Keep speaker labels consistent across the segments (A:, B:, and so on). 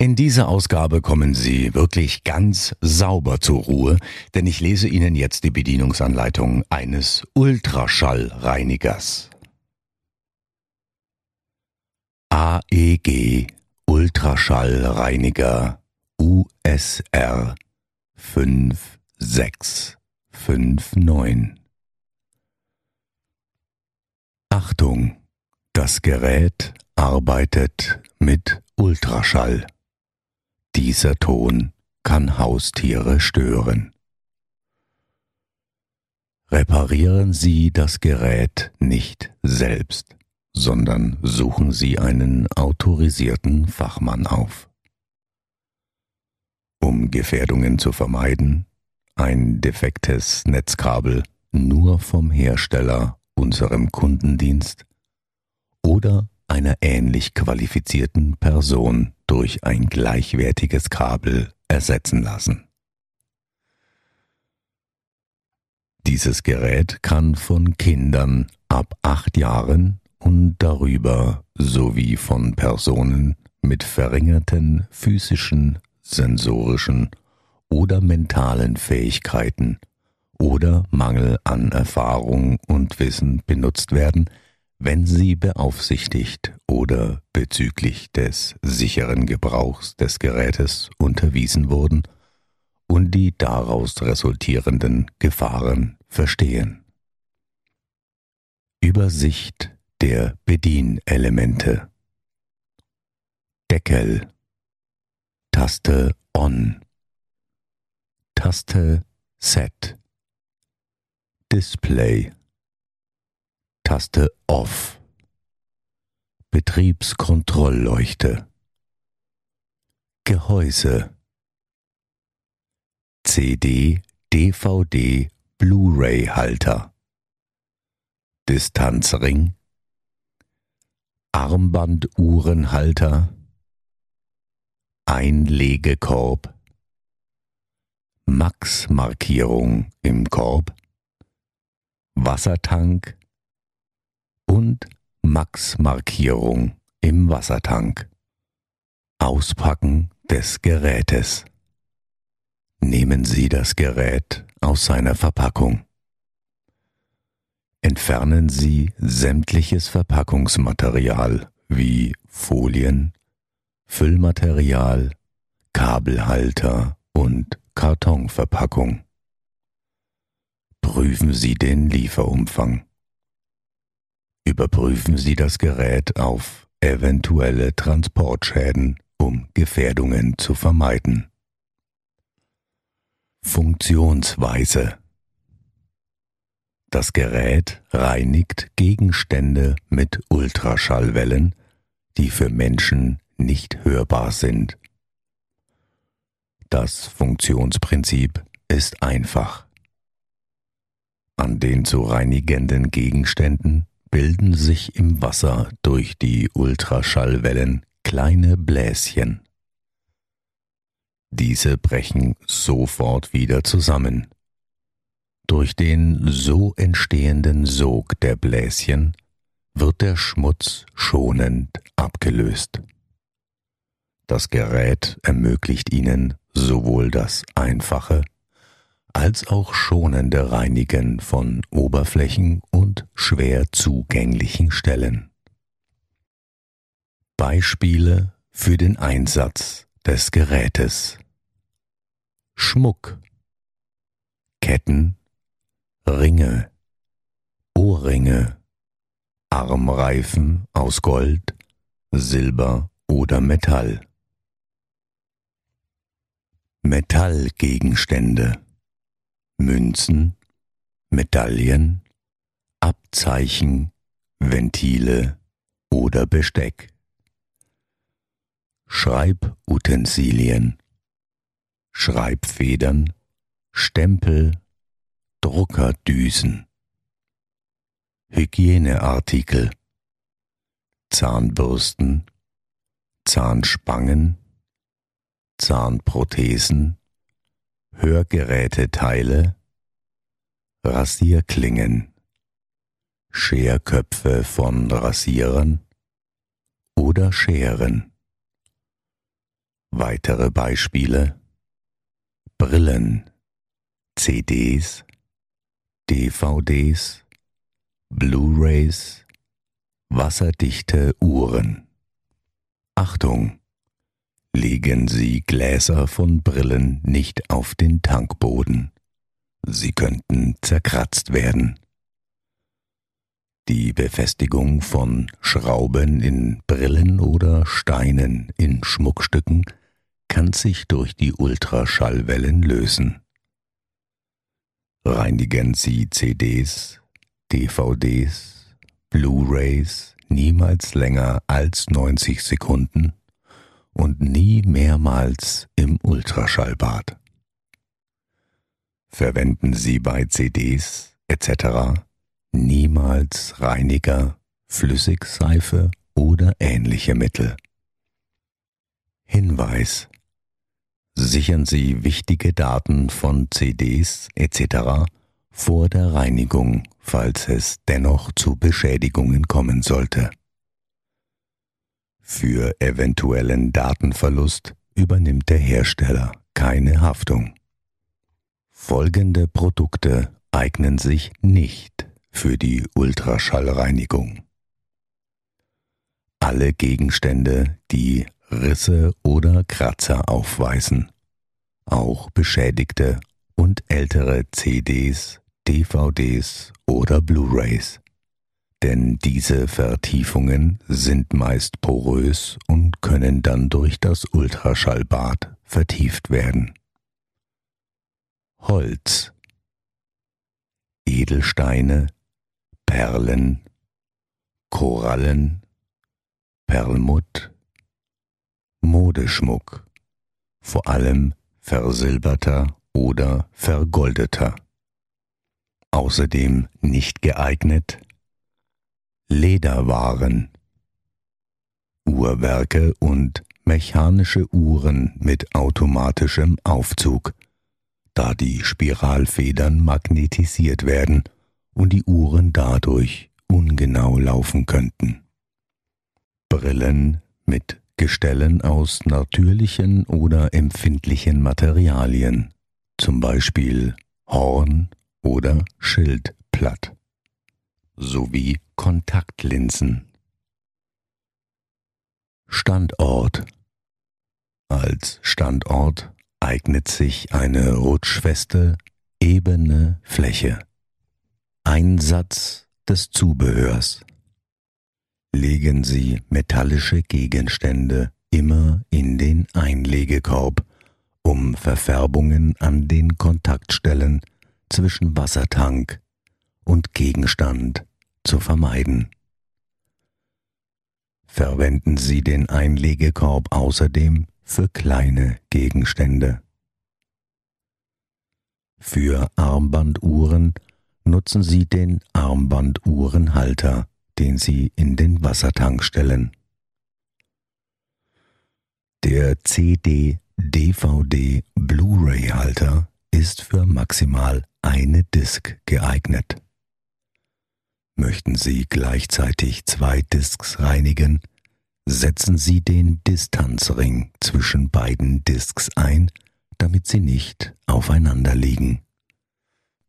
A: In dieser Ausgabe kommen Sie wirklich ganz sauber zur Ruhe, denn ich lese Ihnen jetzt die Bedienungsanleitung eines Ultraschallreinigers. AEG Ultraschallreiniger USR 5659 Achtung, das Gerät arbeitet mit Ultraschall. Dieser Ton kann Haustiere stören. Reparieren Sie das Gerät nicht selbst, sondern suchen Sie einen autorisierten Fachmann auf. Um Gefährdungen zu vermeiden, ein defektes Netzkabel nur vom Hersteller, unserem Kundendienst oder einer ähnlich qualifizierten Person durch ein gleichwertiges Kabel ersetzen lassen. Dieses Gerät kann von Kindern ab acht Jahren und darüber sowie von Personen mit verringerten physischen, sensorischen oder mentalen Fähigkeiten oder Mangel an Erfahrung und Wissen benutzt werden, wenn sie beaufsichtigt oder bezüglich des sicheren Gebrauchs des Gerätes unterwiesen wurden und die daraus resultierenden Gefahren verstehen. Übersicht der Bedienelemente. Deckel. Taste On. Taste Set. Display Taste Off. Betriebskontrollleuchte. Gehäuse. CD, DVD, Blu-ray-Halter. Distanzring. Armbanduhrenhalter. Einlegekorb. Max-Markierung im Korb. Wassertank und Max-Markierung im Wassertank. Auspacken des Gerätes. Nehmen Sie das Gerät aus seiner Verpackung. Entfernen Sie sämtliches Verpackungsmaterial wie Folien, Füllmaterial, Kabelhalter und Kartonverpackung. Prüfen Sie den Lieferumfang. Überprüfen Sie das Gerät auf eventuelle Transportschäden, um Gefährdungen zu vermeiden. Funktionsweise Das Gerät reinigt Gegenstände mit Ultraschallwellen, die für Menschen nicht hörbar sind. Das Funktionsprinzip ist einfach. An den zu reinigenden Gegenständen bilden sich im Wasser durch die Ultraschallwellen kleine Bläschen. Diese brechen sofort wieder zusammen. Durch den so entstehenden Sog der Bläschen wird der Schmutz schonend abgelöst. Das Gerät ermöglicht Ihnen sowohl das einfache als auch schonende Reinigen von Oberflächen schwer zugänglichen Stellen. Beispiele für den Einsatz des Gerätes. Schmuck. Ketten. Ringe. Ohrringe. Armreifen aus Gold, Silber oder Metall. Metallgegenstände. Münzen, Medaillen, Abzeichen, Ventile oder Besteck. Schreibutensilien, Schreibfedern, Stempel, Druckerdüsen. Hygieneartikel, Zahnbürsten, Zahnspangen, Zahnprothesen, Hörgeräteteile, Rasierklingen, Scherköpfe von Rasierern oder Scheren. Weitere Beispiele Brillen, CDs, DVDs, Blu-rays, wasserdichte Uhren. Achtung! Legen Sie Gläser von Brillen nicht auf den Tankboden. Sie könnten zerkratzt werden. Die Befestigung von Schrauben in Brillen oder Steinen in Schmuckstücken kann sich durch die Ultraschallwellen lösen. Reinigen Sie CDs, DVDs, Blu-rays niemals länger als 90 Sekunden und nie mehrmals im Ultraschallbad. Verwenden Sie bei CDs etc. niemals Reiniger, Flüssigseife oder ähnliche Mittel. Hinweis Sichern Sie wichtige Daten von CDs etc. vor der Reinigung, falls es dennoch zu Beschädigungen kommen sollte. Für eventuellen Datenverlust übernimmt der Hersteller keine Haftung. Folgende Produkte eignen sich nicht für die Ultraschallreinigung. Alle Gegenstände, die Risse oder Kratzer aufweisen, auch beschädigte und ältere CDs, DVDs oder Blu-rays denn diese Vertiefungen sind meist porös und können dann durch das Ultraschallbad vertieft werden. Holz Edelsteine, Perlen, Korallen, Perlmutt, Modeschmuck, vor allem versilberter oder vergoldeter. Außerdem nicht geeignet Lederwaren, Uhrwerke und mechanische Uhren mit automatischem Aufzug, da die Spiralfedern magnetisiert werden und die Uhren dadurch ungenau laufen könnten. Brillen mit Gestellen aus natürlichen oder empfindlichen Materialien, zum Beispiel Horn oder Schildplatt sowie Kontaktlinsen. Standort Als Standort eignet sich eine rutschfeste, ebene Fläche. Einsatz des Zubehörs Legen Sie metallische Gegenstände immer in den Einlegekorb, um Verfärbungen an den Kontaktstellen zwischen Wassertank und Gegenstand zu vermeiden. Verwenden Sie den Einlegekorb außerdem für kleine Gegenstände. Für Armbanduhren nutzen Sie den Armbanduhrenhalter, den Sie in den Wassertank stellen. Der CD-DVD Blu-ray-Halter ist für maximal eine Disk geeignet. Möchten Sie gleichzeitig zwei Disks reinigen, setzen Sie den Distanzring zwischen beiden Disks ein, damit sie nicht aufeinander liegen.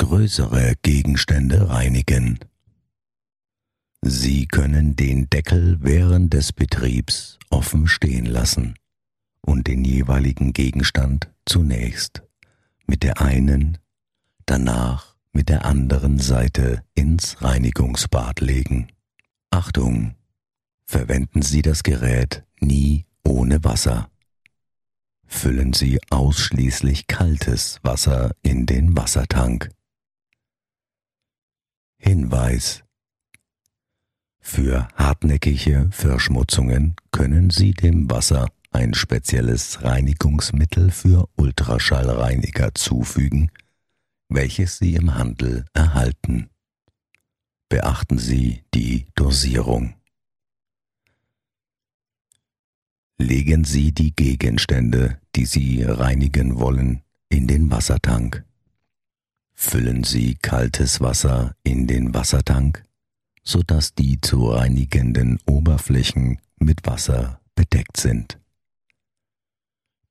A: Größere Gegenstände reinigen. Sie können den Deckel während des Betriebs offen stehen lassen und den jeweiligen Gegenstand zunächst mit der einen, danach mit der anderen Seite ins Reinigungsbad legen. Achtung! Verwenden Sie das Gerät nie ohne Wasser. Füllen Sie ausschließlich kaltes Wasser in den Wassertank. Hinweis Für hartnäckige Verschmutzungen können Sie dem Wasser ein spezielles Reinigungsmittel für Ultraschallreiniger zufügen, welches Sie im Handel erhalten. Beachten Sie die Dosierung. Legen Sie die Gegenstände, die Sie reinigen wollen, in den Wassertank. Füllen Sie kaltes Wasser in den Wassertank, sodass die zu reinigenden Oberflächen mit Wasser bedeckt sind.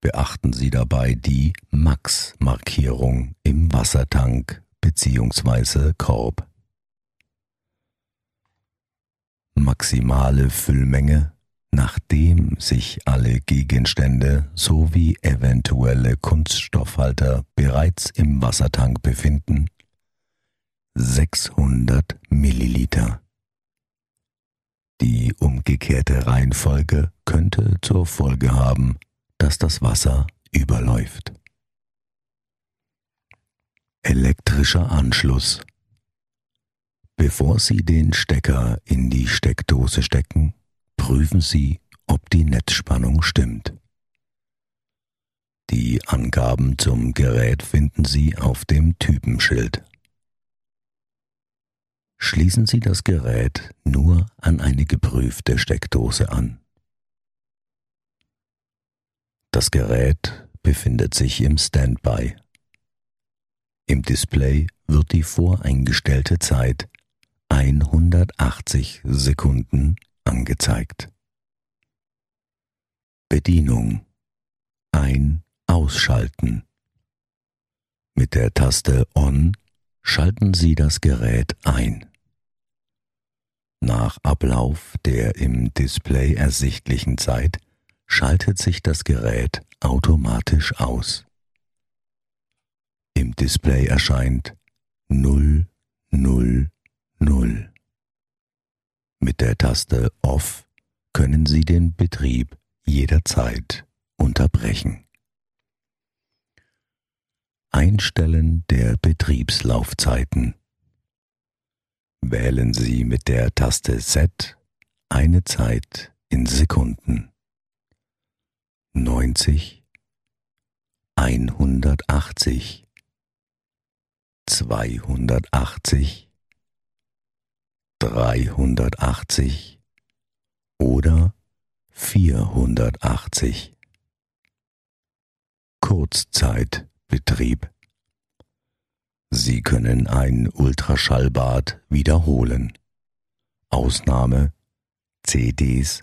A: Beachten Sie dabei die Max-Markierung im Wassertank bzw. Korb. Maximale Füllmenge Nachdem sich alle Gegenstände sowie eventuelle Kunststoffhalter bereits im Wassertank befinden, 600 Milliliter. Die umgekehrte Reihenfolge könnte zur Folge haben, dass das Wasser überläuft. Elektrischer Anschluss. Bevor Sie den Stecker in die Steckdose stecken, prüfen Sie, ob die Netzspannung stimmt. Die Angaben zum Gerät finden Sie auf dem Typenschild. Schließen Sie das Gerät nur an eine geprüfte Steckdose an. Das Gerät befindet sich im Standby. Im Display wird die voreingestellte Zeit 180 Sekunden angezeigt. Bedienung Ein Ausschalten Mit der Taste On schalten Sie das Gerät ein. Nach Ablauf der im Display ersichtlichen Zeit schaltet sich das Gerät automatisch aus. Im Display erscheint 000. Mit der Taste Off können Sie den Betrieb jederzeit unterbrechen. Einstellen der Betriebslaufzeiten. Wählen Sie mit der Taste Set eine Zeit in Sekunden. 90 180 280 380 oder 480. Kurzzeitbetrieb. Sie können ein Ultraschallbad wiederholen. Ausnahme CDs,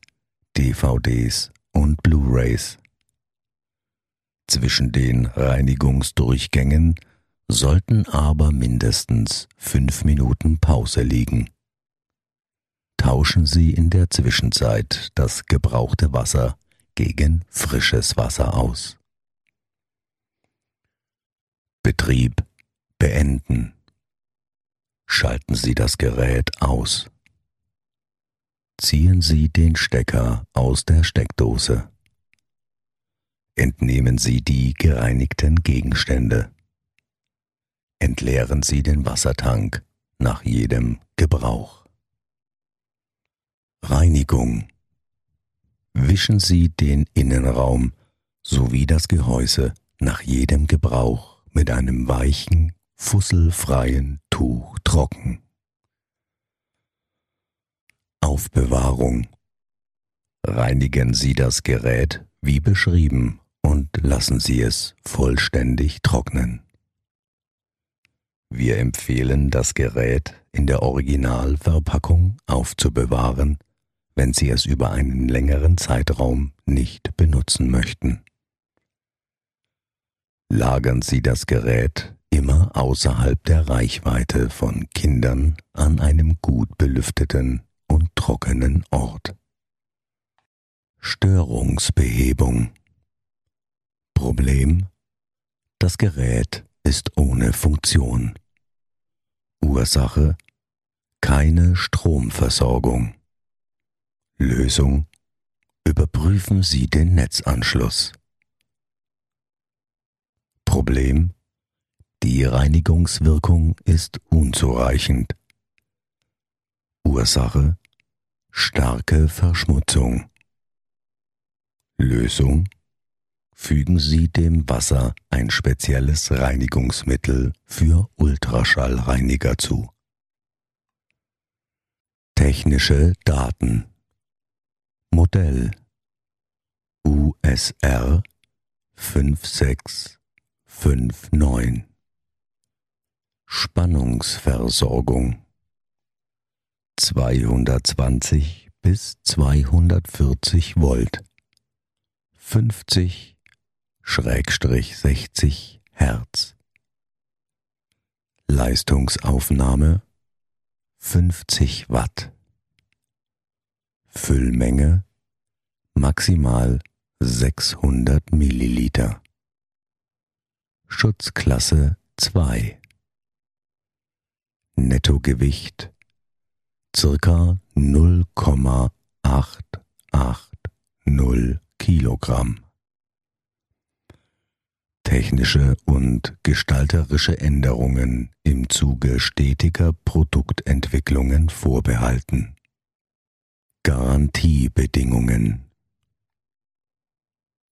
A: DVDs und Blu-rays. Zwischen den Reinigungsdurchgängen sollten aber mindestens fünf Minuten Pause liegen tauschen Sie in der Zwischenzeit das gebrauchte Wasser gegen frisches Wasser aus. Betrieb beenden. Schalten Sie das Gerät aus. Ziehen Sie den Stecker aus der Steckdose. Entnehmen Sie die gereinigten Gegenstände. Entleeren Sie den Wassertank nach jedem Gebrauch. Reinigung. Wischen Sie den Innenraum sowie das Gehäuse nach jedem Gebrauch mit einem weichen, fusselfreien Tuch trocken. Aufbewahrung. Reinigen Sie das Gerät wie beschrieben und lassen Sie es vollständig trocknen. Wir empfehlen, das Gerät in der Originalverpackung aufzubewahren wenn Sie es über einen längeren Zeitraum nicht benutzen möchten. Lagern Sie das Gerät immer außerhalb der Reichweite von Kindern an einem gut belüfteten und trockenen Ort. Störungsbehebung Problem Das Gerät ist ohne Funktion. Ursache keine Stromversorgung. Lösung Überprüfen Sie den Netzanschluss. Problem Die Reinigungswirkung ist unzureichend. Ursache Starke Verschmutzung. Lösung Fügen Sie dem Wasser ein spezielles Reinigungsmittel für Ultraschallreiniger zu. Technische Daten Modell. USR 5659 Spannungsversorgung. 220 bis 240 Volt. 50 Schrägstrich 60 Hertz. Leistungsaufnahme 50 Watt. Füllmenge maximal 600 Milliliter Schutzklasse 2 Nettogewicht circa 0,880 Kilogramm. Technische und gestalterische Änderungen im Zuge stetiger Produktentwicklungen vorbehalten. Garantiebedingungen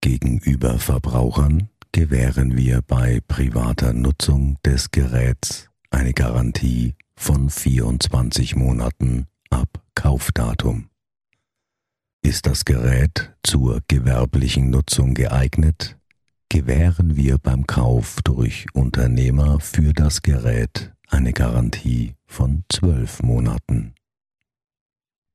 A: Gegenüber Verbrauchern gewähren wir bei privater Nutzung des Geräts eine Garantie von 24 Monaten ab Kaufdatum. Ist das Gerät zur gewerblichen Nutzung geeignet, gewähren wir beim Kauf durch Unternehmer für das Gerät eine Garantie von 12 Monaten.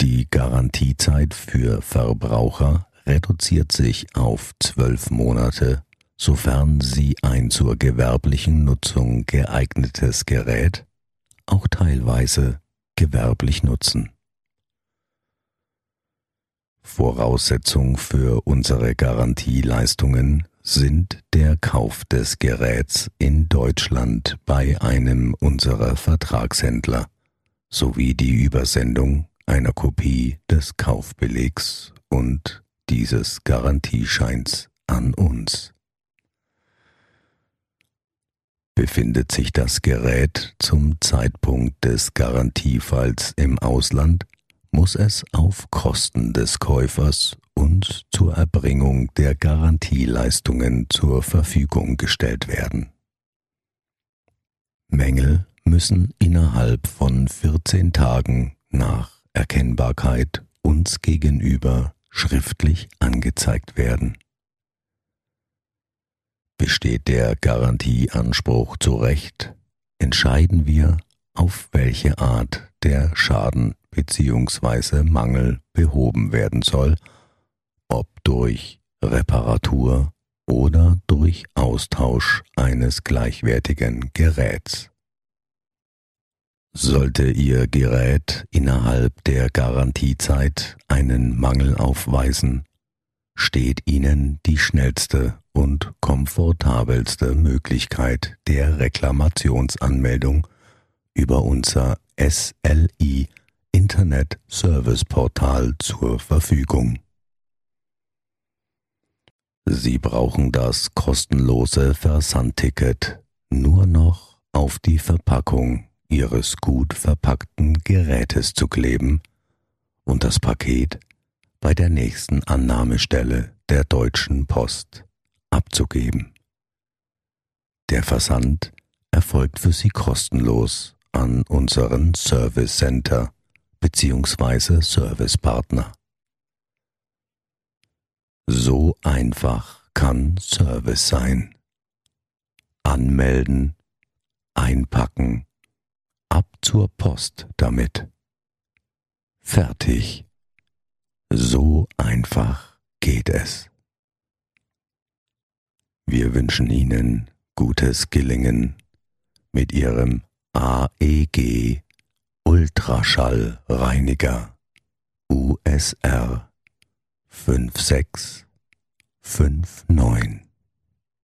A: Die Garantiezeit für Verbraucher reduziert sich auf 12 Monate sofern Sie ein zur gewerblichen Nutzung geeignetes Gerät auch teilweise gewerblich nutzen. Voraussetzung für unsere Garantieleistungen sind der Kauf des Geräts in Deutschland bei einem unserer Vertragshändler sowie die Übersendung einer Kopie des Kaufbelegs und dieses Garantiescheins an uns. Befindet sich das Gerät zum Zeitpunkt des Garantiefalls im Ausland, muss es auf Kosten des Käufers und zur Erbringung der Garantieleistungen zur Verfügung gestellt werden. Mängel müssen innerhalb von 14 Tagen nach Erkennbarkeit uns gegenüber schriftlich angezeigt werden. Besteht der Garantieanspruch zu Recht, entscheiden wir, auf welche Art der Schaden bzw. Mangel behoben werden soll, ob durch Reparatur oder durch Austausch eines gleichwertigen Geräts. Sollte Ihr Gerät innerhalb der Garantiezeit einen Mangel aufweisen, steht Ihnen die schnellste und komfortabelste Möglichkeit der Reklamationsanmeldung über unser SLI Internet Service Portal zur Verfügung. Sie brauchen das kostenlose Versandticket nur noch auf die Verpackung Ihres gut verpackten Gerätes zu kleben und das Paket bei der nächsten Annahmestelle der Deutschen Post abzugeben. Der Versand erfolgt für Sie kostenlos an unseren Service Center bzw. Servicepartner. So einfach kann Service sein. Anmelden, einpacken, zur Post damit. Fertig. So einfach geht es. Wir wünschen Ihnen gutes Gelingen mit Ihrem AEG Ultraschallreiniger USR 5659.